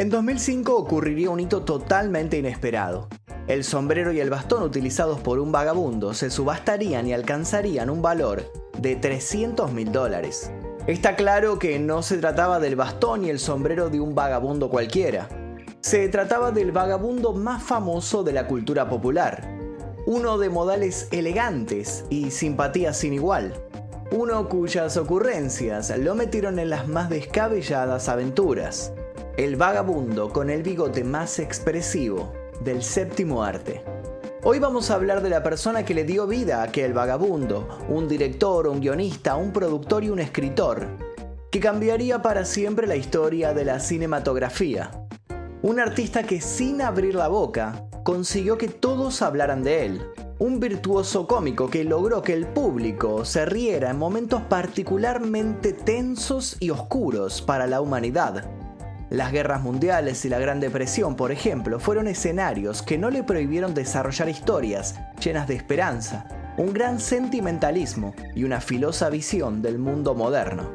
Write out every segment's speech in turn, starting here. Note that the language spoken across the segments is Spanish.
En 2005 ocurriría un hito totalmente inesperado. El sombrero y el bastón utilizados por un vagabundo se subastarían y alcanzarían un valor de 300 mil dólares. Está claro que no se trataba del bastón y el sombrero de un vagabundo cualquiera. Se trataba del vagabundo más famoso de la cultura popular. Uno de modales elegantes y simpatía sin igual. Uno cuyas ocurrencias lo metieron en las más descabelladas aventuras. El vagabundo con el bigote más expresivo del séptimo arte. Hoy vamos a hablar de la persona que le dio vida a aquel vagabundo, un director, un guionista, un productor y un escritor, que cambiaría para siempre la historia de la cinematografía. Un artista que sin abrir la boca consiguió que todos hablaran de él. Un virtuoso cómico que logró que el público se riera en momentos particularmente tensos y oscuros para la humanidad. Las guerras mundiales y la Gran Depresión, por ejemplo, fueron escenarios que no le prohibieron desarrollar historias llenas de esperanza, un gran sentimentalismo y una filosa visión del mundo moderno.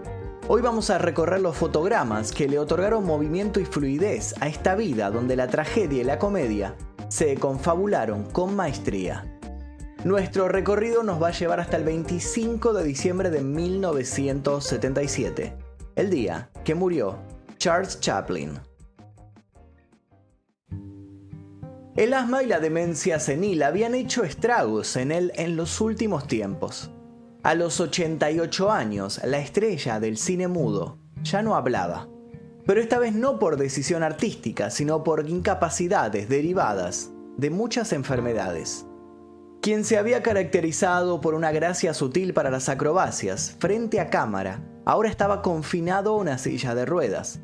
Hoy vamos a recorrer los fotogramas que le otorgaron movimiento y fluidez a esta vida donde la tragedia y la comedia se confabularon con maestría. Nuestro recorrido nos va a llevar hasta el 25 de diciembre de 1977, el día que murió Charles Chaplin. El asma y la demencia senil habían hecho estragos en él en los últimos tiempos. A los 88 años, la estrella del cine mudo ya no hablaba. Pero esta vez no por decisión artística, sino por incapacidades derivadas de muchas enfermedades. Quien se había caracterizado por una gracia sutil para las acrobacias frente a cámara, ahora estaba confinado a una silla de ruedas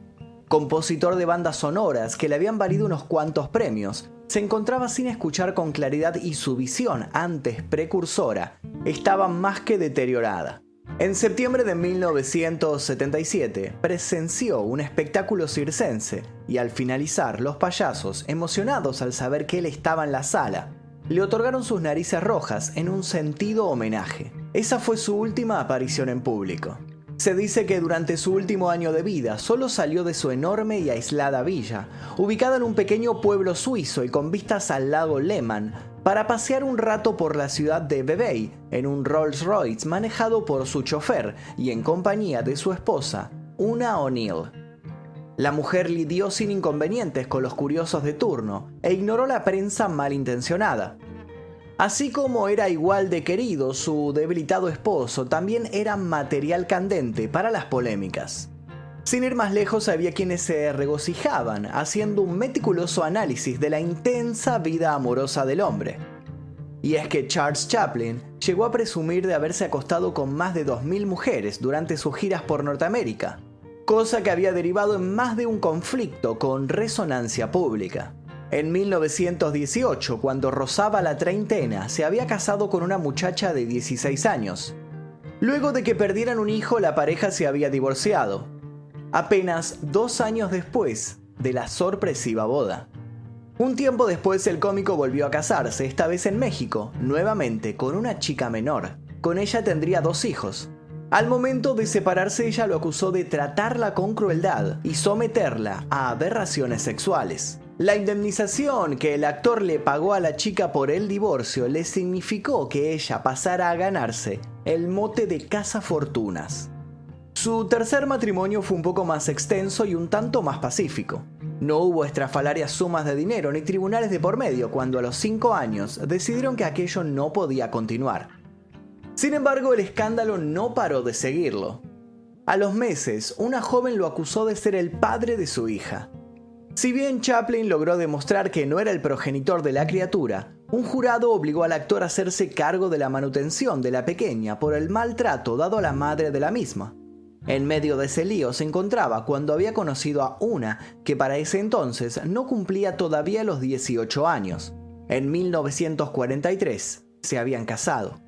compositor de bandas sonoras que le habían valido unos cuantos premios, se encontraba sin escuchar con claridad y su visión, antes precursora, estaba más que deteriorada. En septiembre de 1977 presenció un espectáculo circense y al finalizar los payasos, emocionados al saber que él estaba en la sala, le otorgaron sus narices rojas en un sentido homenaje. Esa fue su última aparición en público. Se dice que durante su último año de vida solo salió de su enorme y aislada villa, ubicada en un pequeño pueblo suizo y con vistas al lago Lehmann, para pasear un rato por la ciudad de Vevey en un Rolls Royce manejado por su chofer y en compañía de su esposa, Una O'Neill. La mujer lidió sin inconvenientes con los curiosos de turno e ignoró la prensa malintencionada. Así como era igual de querido su debilitado esposo, también era material candente para las polémicas. Sin ir más lejos, había quienes se regocijaban haciendo un meticuloso análisis de la intensa vida amorosa del hombre. Y es que Charles Chaplin llegó a presumir de haberse acostado con más de 2.000 mujeres durante sus giras por Norteamérica, cosa que había derivado en más de un conflicto con resonancia pública. En 1918, cuando rozaba la treintena, se había casado con una muchacha de 16 años. Luego de que perdieran un hijo, la pareja se había divorciado. Apenas dos años después de la sorpresiva boda. Un tiempo después el cómico volvió a casarse, esta vez en México, nuevamente con una chica menor. Con ella tendría dos hijos. Al momento de separarse ella lo acusó de tratarla con crueldad y someterla a aberraciones sexuales. La indemnización que el actor le pagó a la chica por el divorcio le significó que ella pasara a ganarse el mote de casa fortunas. Su tercer matrimonio fue un poco más extenso y un tanto más pacífico. No hubo estrafalarias sumas de dinero ni tribunales de por medio cuando a los cinco años decidieron que aquello no podía continuar. Sin embargo, el escándalo no paró de seguirlo. A los meses, una joven lo acusó de ser el padre de su hija. Si bien Chaplin logró demostrar que no era el progenitor de la criatura, un jurado obligó al actor a hacerse cargo de la manutención de la pequeña por el maltrato dado a la madre de la misma. En medio de ese lío se encontraba cuando había conocido a una que para ese entonces no cumplía todavía los 18 años. En 1943 se habían casado.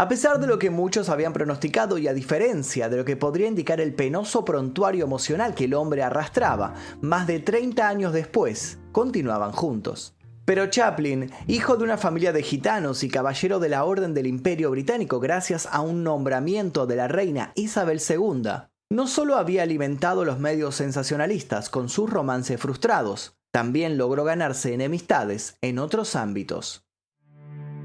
A pesar de lo que muchos habían pronosticado y a diferencia de lo que podría indicar el penoso prontuario emocional que el hombre arrastraba, más de 30 años después, continuaban juntos. Pero Chaplin, hijo de una familia de gitanos y caballero de la Orden del Imperio Británico gracias a un nombramiento de la reina Isabel II, no solo había alimentado los medios sensacionalistas con sus romances frustrados, también logró ganarse enemistades en otros ámbitos.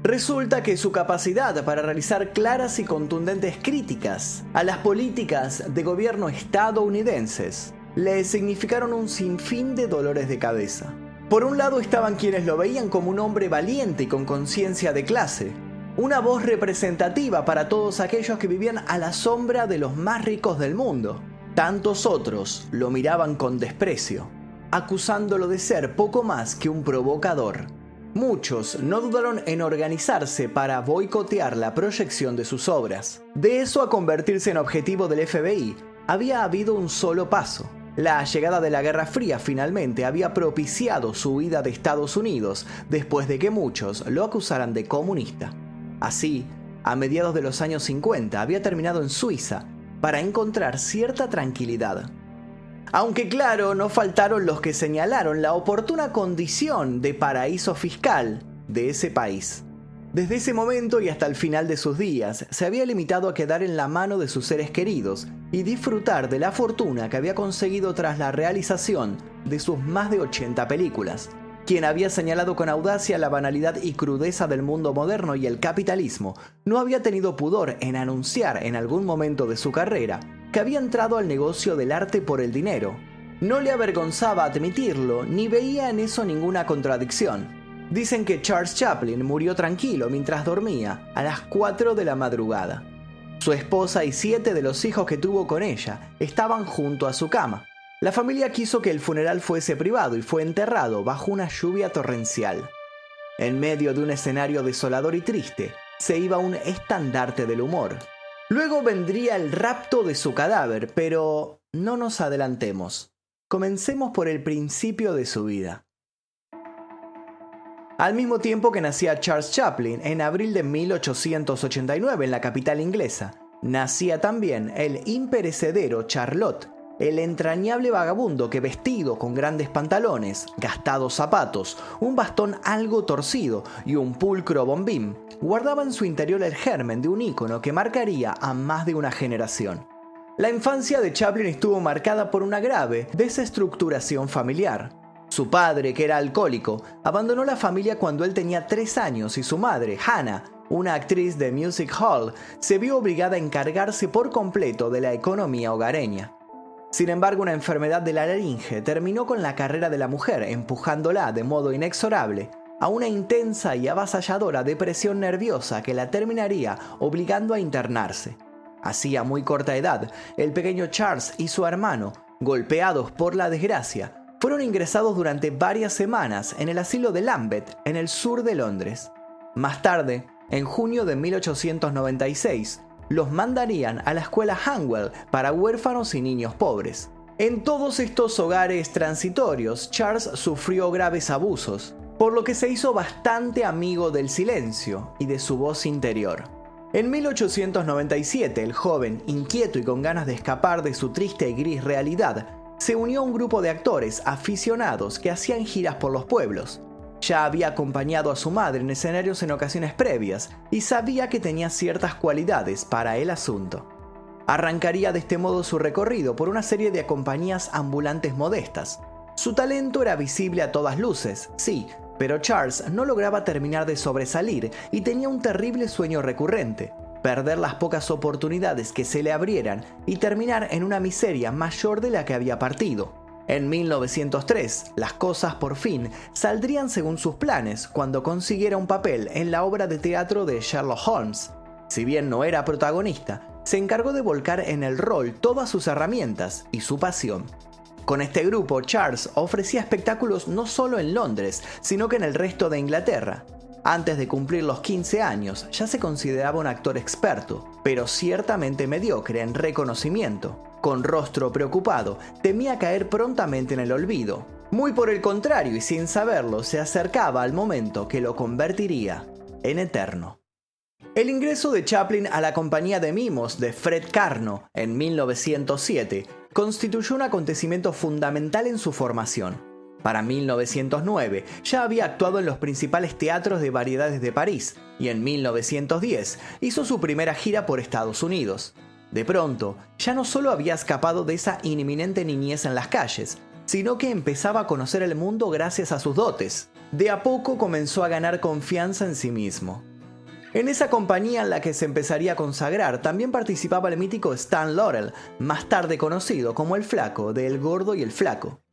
Resulta que su capacidad para realizar claras y contundentes críticas a las políticas de gobierno estadounidenses le significaron un sinfín de dolores de cabeza. Por un lado estaban quienes lo veían como un hombre valiente y con conciencia de clase, una voz representativa para todos aquellos que vivían a la sombra de los más ricos del mundo. Tantos otros lo miraban con desprecio, acusándolo de ser poco más que un provocador. Muchos no dudaron en organizarse para boicotear la proyección de sus obras. De eso a convertirse en objetivo del FBI, había habido un solo paso. La llegada de la Guerra Fría finalmente había propiciado su huida de Estados Unidos después de que muchos lo acusaran de comunista. Así, a mediados de los años 50 había terminado en Suiza para encontrar cierta tranquilidad. Aunque claro, no faltaron los que señalaron la oportuna condición de paraíso fiscal de ese país. Desde ese momento y hasta el final de sus días, se había limitado a quedar en la mano de sus seres queridos y disfrutar de la fortuna que había conseguido tras la realización de sus más de 80 películas quien había señalado con audacia la banalidad y crudeza del mundo moderno y el capitalismo, no había tenido pudor en anunciar en algún momento de su carrera que había entrado al negocio del arte por el dinero. No le avergonzaba admitirlo, ni veía en eso ninguna contradicción. Dicen que Charles Chaplin murió tranquilo mientras dormía a las 4 de la madrugada. Su esposa y siete de los hijos que tuvo con ella estaban junto a su cama. La familia quiso que el funeral fuese privado y fue enterrado bajo una lluvia torrencial. En medio de un escenario desolador y triste, se iba un estandarte del humor. Luego vendría el rapto de su cadáver, pero no nos adelantemos. Comencemos por el principio de su vida. Al mismo tiempo que nacía Charles Chaplin en abril de 1889 en la capital inglesa, nacía también el imperecedero Charlotte, el entrañable vagabundo que vestido con grandes pantalones, gastados zapatos, un bastón algo torcido y un pulcro bombín, guardaba en su interior el germen de un ícono que marcaría a más de una generación. La infancia de Chaplin estuvo marcada por una grave desestructuración familiar. Su padre, que era alcohólico, abandonó la familia cuando él tenía tres años y su madre, Hannah, una actriz de Music Hall, se vio obligada a encargarse por completo de la economía hogareña. Sin embargo, una enfermedad de la laringe terminó con la carrera de la mujer, empujándola de modo inexorable a una intensa y avasalladora depresión nerviosa que la terminaría obligando a internarse. Así a muy corta edad, el pequeño Charles y su hermano, golpeados por la desgracia, fueron ingresados durante varias semanas en el asilo de Lambeth, en el sur de Londres. Más tarde, en junio de 1896, los mandarían a la escuela Hanwell para huérfanos y niños pobres. En todos estos hogares transitorios, Charles sufrió graves abusos, por lo que se hizo bastante amigo del silencio y de su voz interior. En 1897, el joven, inquieto y con ganas de escapar de su triste y gris realidad, se unió a un grupo de actores aficionados que hacían giras por los pueblos, ya había acompañado a su madre en escenarios en ocasiones previas y sabía que tenía ciertas cualidades para el asunto. Arrancaría de este modo su recorrido por una serie de compañías ambulantes modestas. Su talento era visible a todas luces, sí, pero Charles no lograba terminar de sobresalir y tenía un terrible sueño recurrente, perder las pocas oportunidades que se le abrieran y terminar en una miseria mayor de la que había partido. En 1903, las cosas por fin saldrían según sus planes cuando consiguiera un papel en la obra de teatro de Sherlock Holmes. Si bien no era protagonista, se encargó de volcar en el rol todas sus herramientas y su pasión. Con este grupo, Charles ofrecía espectáculos no solo en Londres, sino que en el resto de Inglaterra. Antes de cumplir los 15 años, ya se consideraba un actor experto, pero ciertamente mediocre en reconocimiento con rostro preocupado, temía caer prontamente en el olvido. Muy por el contrario y sin saberlo, se acercaba al momento que lo convertiría en eterno. El ingreso de Chaplin a la compañía de mimos de Fred Carno en 1907 constituyó un acontecimiento fundamental en su formación. Para 1909 ya había actuado en los principales teatros de variedades de París y en 1910 hizo su primera gira por Estados Unidos. De pronto, ya no solo había escapado de esa inminente niñez en las calles, sino que empezaba a conocer el mundo gracias a sus dotes. De a poco comenzó a ganar confianza en sí mismo. En esa compañía en la que se empezaría a consagrar también participaba el mítico Stan Laurel, más tarde conocido como el Flaco de El Gordo y el Flaco.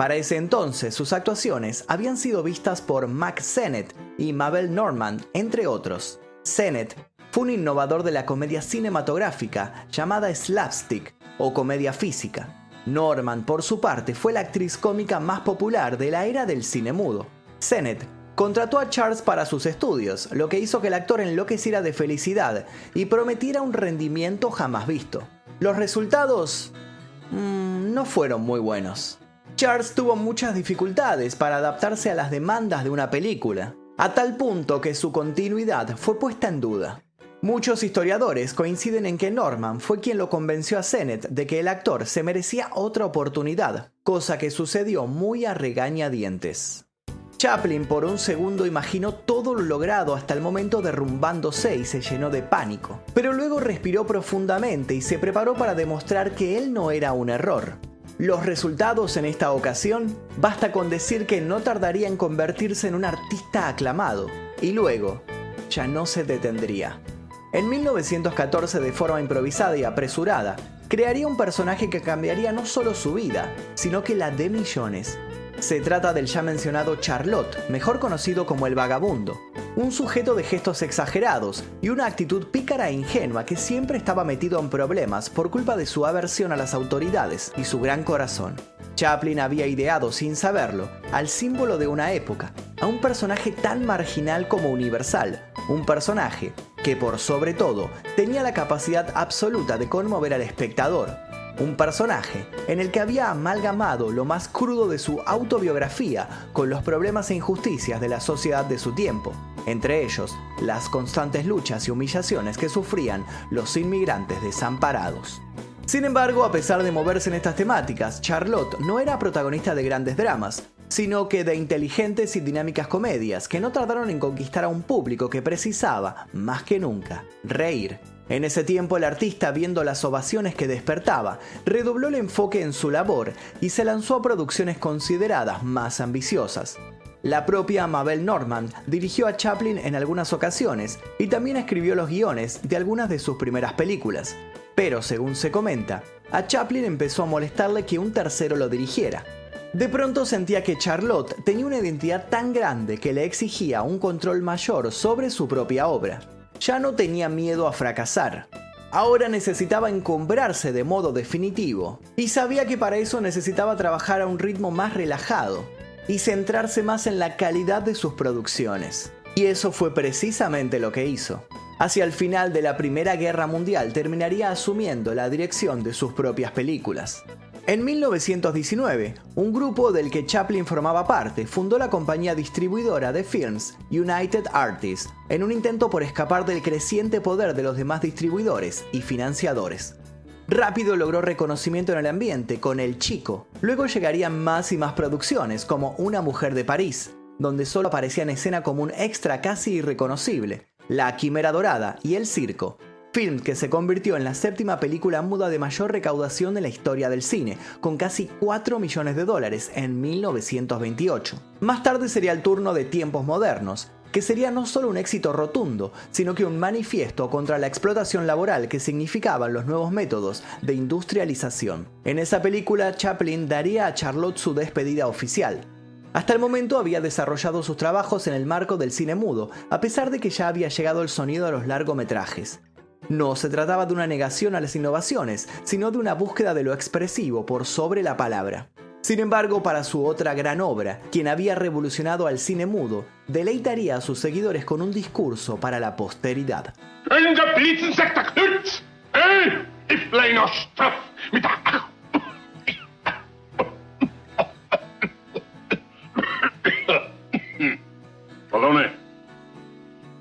Para ese entonces, sus actuaciones habían sido vistas por Mac Sennett y Mabel Normand, entre otros. Sennett fue un innovador de la comedia cinematográfica llamada slapstick o comedia física. Norman, por su parte, fue la actriz cómica más popular de la era del cine mudo. Sennett contrató a Charles para sus estudios, lo que hizo que el actor enloqueciera de felicidad y prometiera un rendimiento jamás visto. Los resultados mm, no fueron muy buenos. Charles tuvo muchas dificultades para adaptarse a las demandas de una película, a tal punto que su continuidad fue puesta en duda. Muchos historiadores coinciden en que Norman fue quien lo convenció a Sennett de que el actor se merecía otra oportunidad, cosa que sucedió muy a regañadientes. Chaplin por un segundo imaginó todo lo logrado hasta el momento derrumbándose y se llenó de pánico, pero luego respiró profundamente y se preparó para demostrar que él no era un error. Los resultados en esta ocasión, basta con decir que no tardaría en convertirse en un artista aclamado, y luego ya no se detendría. En 1914, de forma improvisada y apresurada, crearía un personaje que cambiaría no solo su vida, sino que la de millones. Se trata del ya mencionado Charlotte, mejor conocido como el vagabundo, un sujeto de gestos exagerados y una actitud pícara e ingenua que siempre estaba metido en problemas por culpa de su aversión a las autoridades y su gran corazón. Chaplin había ideado, sin saberlo, al símbolo de una época, a un personaje tan marginal como universal, un personaje que por sobre todo tenía la capacidad absoluta de conmover al espectador, un personaje en el que había amalgamado lo más crudo de su autobiografía con los problemas e injusticias de la sociedad de su tiempo, entre ellos las constantes luchas y humillaciones que sufrían los inmigrantes desamparados. Sin embargo, a pesar de moverse en estas temáticas, Charlotte no era protagonista de grandes dramas, sino que de inteligentes y dinámicas comedias que no tardaron en conquistar a un público que precisaba, más que nunca, reír. En ese tiempo el artista, viendo las ovaciones que despertaba, redobló el enfoque en su labor y se lanzó a producciones consideradas más ambiciosas. La propia Mabel Normand dirigió a Chaplin en algunas ocasiones y también escribió los guiones de algunas de sus primeras películas. Pero según se comenta, a Chaplin empezó a molestarle que un tercero lo dirigiera, de pronto sentía que Charlotte tenía una identidad tan grande que le exigía un control mayor sobre su propia obra. Ya no tenía miedo a fracasar. Ahora necesitaba encumbrarse de modo definitivo y sabía que para eso necesitaba trabajar a un ritmo más relajado y centrarse más en la calidad de sus producciones. Y eso fue precisamente lo que hizo. Hacia el final de la Primera Guerra Mundial terminaría asumiendo la dirección de sus propias películas. En 1919, un grupo del que Chaplin formaba parte fundó la compañía distribuidora de films United Artists, en un intento por escapar del creciente poder de los demás distribuidores y financiadores. Rápido logró reconocimiento en el ambiente con El Chico. Luego llegarían más y más producciones, como Una mujer de París, donde solo aparecía en escena como un extra casi irreconocible, La Quimera Dorada y El Circo, film que se convirtió en la séptima película muda de mayor recaudación de la historia del cine, con casi 4 millones de dólares en 1928. Más tarde sería el turno de Tiempos Modernos, que sería no solo un éxito rotundo, sino que un manifiesto contra la explotación laboral que significaban los nuevos métodos de industrialización. En esa película, Chaplin daría a Charlotte su despedida oficial. Hasta el momento había desarrollado sus trabajos en el marco del cine mudo, a pesar de que ya había llegado el sonido a los largometrajes. No se trataba de una negación a las innovaciones, sino de una búsqueda de lo expresivo por sobre la palabra. Sin embargo, para su otra gran obra, quien había revolucionado al cine mudo, deleitaría a sus seguidores con un discurso para la posteridad.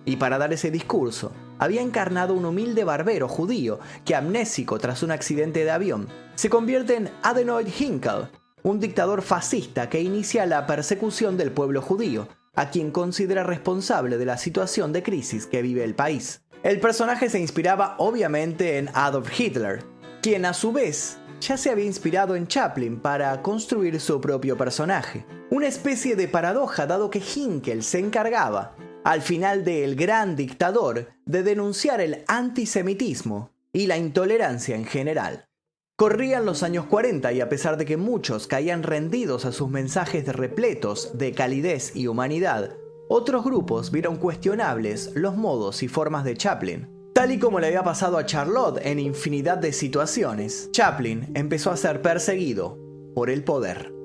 Y para dar ese discurso, había encarnado un humilde barbero judío que, amnésico tras un accidente de avión, se convierte en Adenoid Hinkle, un dictador fascista que inicia la persecución del pueblo judío, a quien considera responsable de la situación de crisis que vive el país. El personaje se inspiraba obviamente en Adolf Hitler, quien a su vez ya se había inspirado en Chaplin para construir su propio personaje. Una especie de paradoja dado que Hinkel se encargaba, al final de El Gran Dictador, de denunciar el antisemitismo y la intolerancia en general. Corrían los años 40 y a pesar de que muchos caían rendidos a sus mensajes repletos de calidez y humanidad, otros grupos vieron cuestionables los modos y formas de Chaplin. Tal y como le había pasado a Charlotte en infinidad de situaciones, Chaplin empezó a ser perseguido por el poder.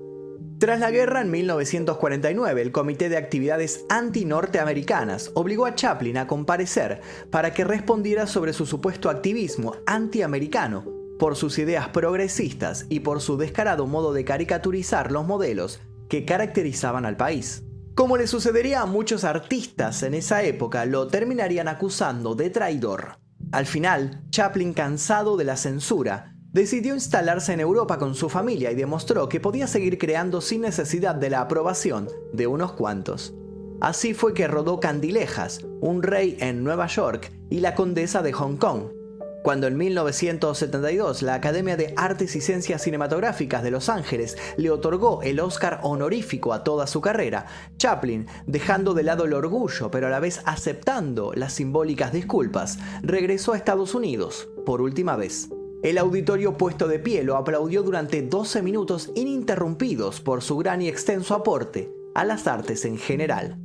Tras la guerra en 1949, el Comité de Actividades Anti-Norteamericanas obligó a Chaplin a comparecer para que respondiera sobre su supuesto activismo antiamericano por sus ideas progresistas y por su descarado modo de caricaturizar los modelos que caracterizaban al país. Como le sucedería a muchos artistas en esa época, lo terminarían acusando de traidor. Al final, Chaplin, cansado de la censura, decidió instalarse en Europa con su familia y demostró que podía seguir creando sin necesidad de la aprobación de unos cuantos. Así fue que rodó Candilejas, un rey en Nueva York y la condesa de Hong Kong. Cuando en 1972 la Academia de Artes y Ciencias Cinematográficas de Los Ángeles le otorgó el Oscar honorífico a toda su carrera, Chaplin, dejando de lado el orgullo pero a la vez aceptando las simbólicas disculpas, regresó a Estados Unidos por última vez. El auditorio puesto de pie lo aplaudió durante 12 minutos ininterrumpidos por su gran y extenso aporte a las artes en general.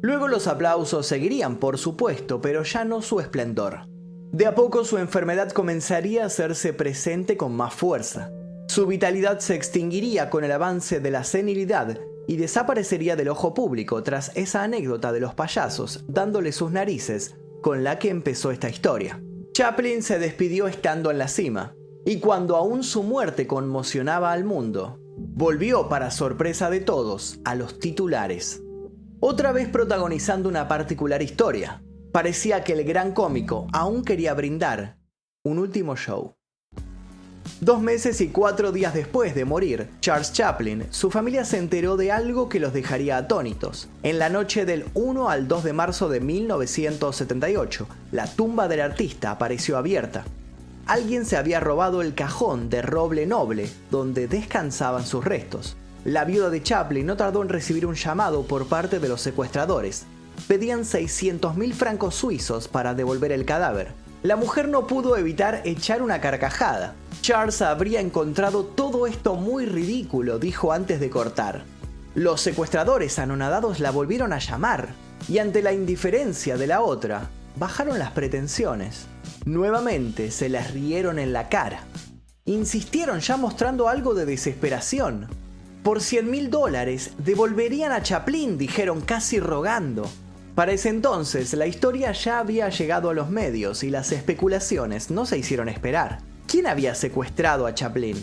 Luego los aplausos seguirían, por supuesto, pero ya no su esplendor. De a poco su enfermedad comenzaría a hacerse presente con más fuerza. Su vitalidad se extinguiría con el avance de la senilidad y desaparecería del ojo público tras esa anécdota de los payasos dándole sus narices con la que empezó esta historia. Chaplin se despidió estando en la cima, y cuando aún su muerte conmocionaba al mundo, volvió para sorpresa de todos a los titulares. Otra vez protagonizando una particular historia, parecía que el gran cómico aún quería brindar un último show. Dos meses y cuatro días después de morir, Charles Chaplin, su familia se enteró de algo que los dejaría atónitos. En la noche del 1 al 2 de marzo de 1978, la tumba del artista apareció abierta. Alguien se había robado el cajón de roble noble donde descansaban sus restos. La viuda de Chaplin no tardó en recibir un llamado por parte de los secuestradores. Pedían 600 mil francos suizos para devolver el cadáver. La mujer no pudo evitar echar una carcajada. Charles habría encontrado todo esto muy ridículo, dijo antes de cortar. Los secuestradores anonadados la volvieron a llamar, y ante la indiferencia de la otra, bajaron las pretensiones. Nuevamente se las rieron en la cara. Insistieron ya mostrando algo de desesperación. Por 100 mil dólares devolverían a Chaplin, dijeron casi rogando. Para ese entonces, la historia ya había llegado a los medios y las especulaciones no se hicieron esperar. ¿Quién había secuestrado a Chaplin?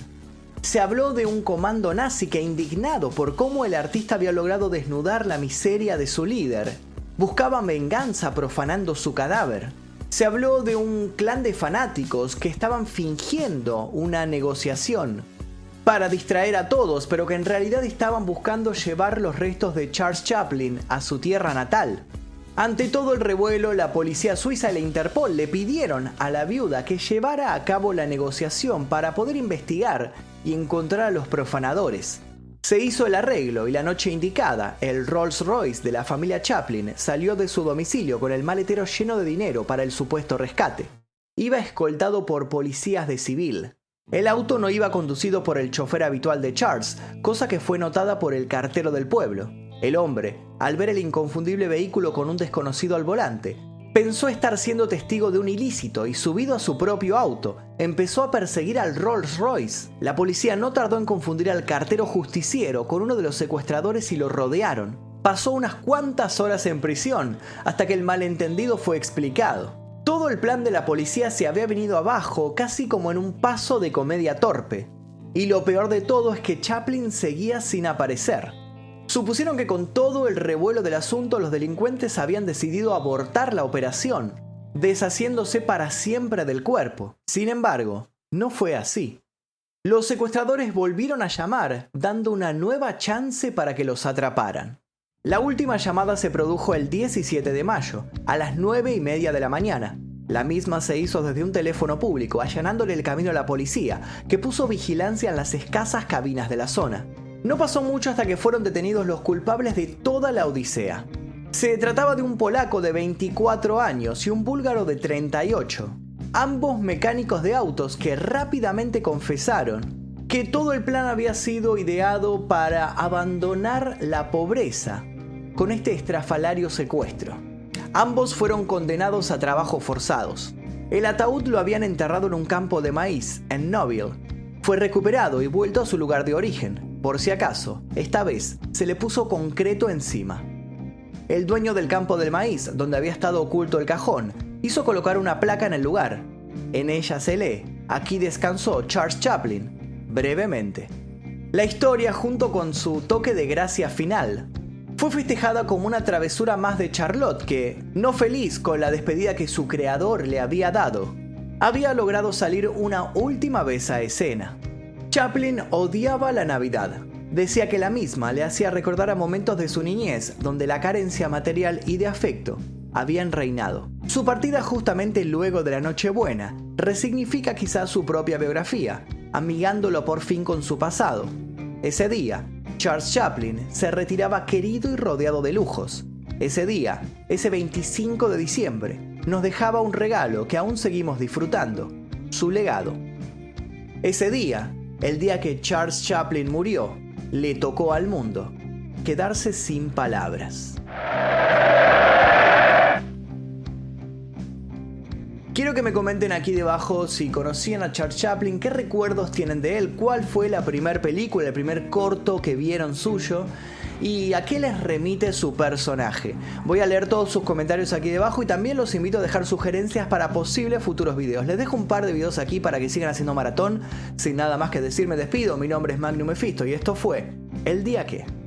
Se habló de un comando nazi que indignado por cómo el artista había logrado desnudar la miseria de su líder, buscaba venganza profanando su cadáver. Se habló de un clan de fanáticos que estaban fingiendo una negociación para distraer a todos, pero que en realidad estaban buscando llevar los restos de Charles Chaplin a su tierra natal. Ante todo el revuelo, la policía suiza y la Interpol le pidieron a la viuda que llevara a cabo la negociación para poder investigar y encontrar a los profanadores. Se hizo el arreglo y la noche indicada, el Rolls Royce de la familia Chaplin salió de su domicilio con el maletero lleno de dinero para el supuesto rescate. Iba escoltado por policías de civil. El auto no iba conducido por el chofer habitual de Charles, cosa que fue notada por el cartero del pueblo. El hombre, al ver el inconfundible vehículo con un desconocido al volante, pensó estar siendo testigo de un ilícito y subido a su propio auto, empezó a perseguir al Rolls Royce. La policía no tardó en confundir al cartero justiciero con uno de los secuestradores y lo rodearon. Pasó unas cuantas horas en prisión hasta que el malentendido fue explicado. Todo el plan de la policía se había venido abajo casi como en un paso de comedia torpe. Y lo peor de todo es que Chaplin seguía sin aparecer. Supusieron que con todo el revuelo del asunto los delincuentes habían decidido abortar la operación, deshaciéndose para siempre del cuerpo. Sin embargo, no fue así. Los secuestradores volvieron a llamar, dando una nueva chance para que los atraparan. La última llamada se produjo el 17 de mayo, a las 9 y media de la mañana. La misma se hizo desde un teléfono público, allanándole el camino a la policía, que puso vigilancia en las escasas cabinas de la zona. No pasó mucho hasta que fueron detenidos los culpables de toda la odisea. Se trataba de un polaco de 24 años y un búlgaro de 38, ambos mecánicos de autos que rápidamente confesaron que todo el plan había sido ideado para abandonar la pobreza con este estrafalario secuestro. Ambos fueron condenados a trabajos forzados. El ataúd lo habían enterrado en un campo de maíz, en Noville. Fue recuperado y vuelto a su lugar de origen. Por si acaso, esta vez se le puso concreto encima. El dueño del campo del maíz, donde había estado oculto el cajón, hizo colocar una placa en el lugar. En ella se lee, aquí descansó Charles Chaplin, brevemente. La historia, junto con su toque de gracia final, fue festejada como una travesura más de Charlotte que, no feliz con la despedida que su creador le había dado, había logrado salir una última vez a escena. Chaplin odiaba la Navidad. Decía que la misma le hacía recordar a momentos de su niñez donde la carencia material y de afecto habían reinado. Su partida justamente luego de la Nochebuena resignifica quizás su propia biografía, amigándolo por fin con su pasado. Ese día, Charles Chaplin se retiraba querido y rodeado de lujos. Ese día, ese 25 de diciembre, nos dejaba un regalo que aún seguimos disfrutando, su legado. Ese día, el día que Charles Chaplin murió, le tocó al mundo quedarse sin palabras. Quiero que me comenten aquí debajo si conocían a Charles Chaplin, qué recuerdos tienen de él, cuál fue la primera película, el primer corto que vieron suyo y a qué les remite su personaje. Voy a leer todos sus comentarios aquí debajo y también los invito a dejar sugerencias para posibles futuros videos. Les dejo un par de videos aquí para que sigan haciendo maratón. Sin nada más que decir, me despido. Mi nombre es Magnum Mephisto y esto fue El Día Que.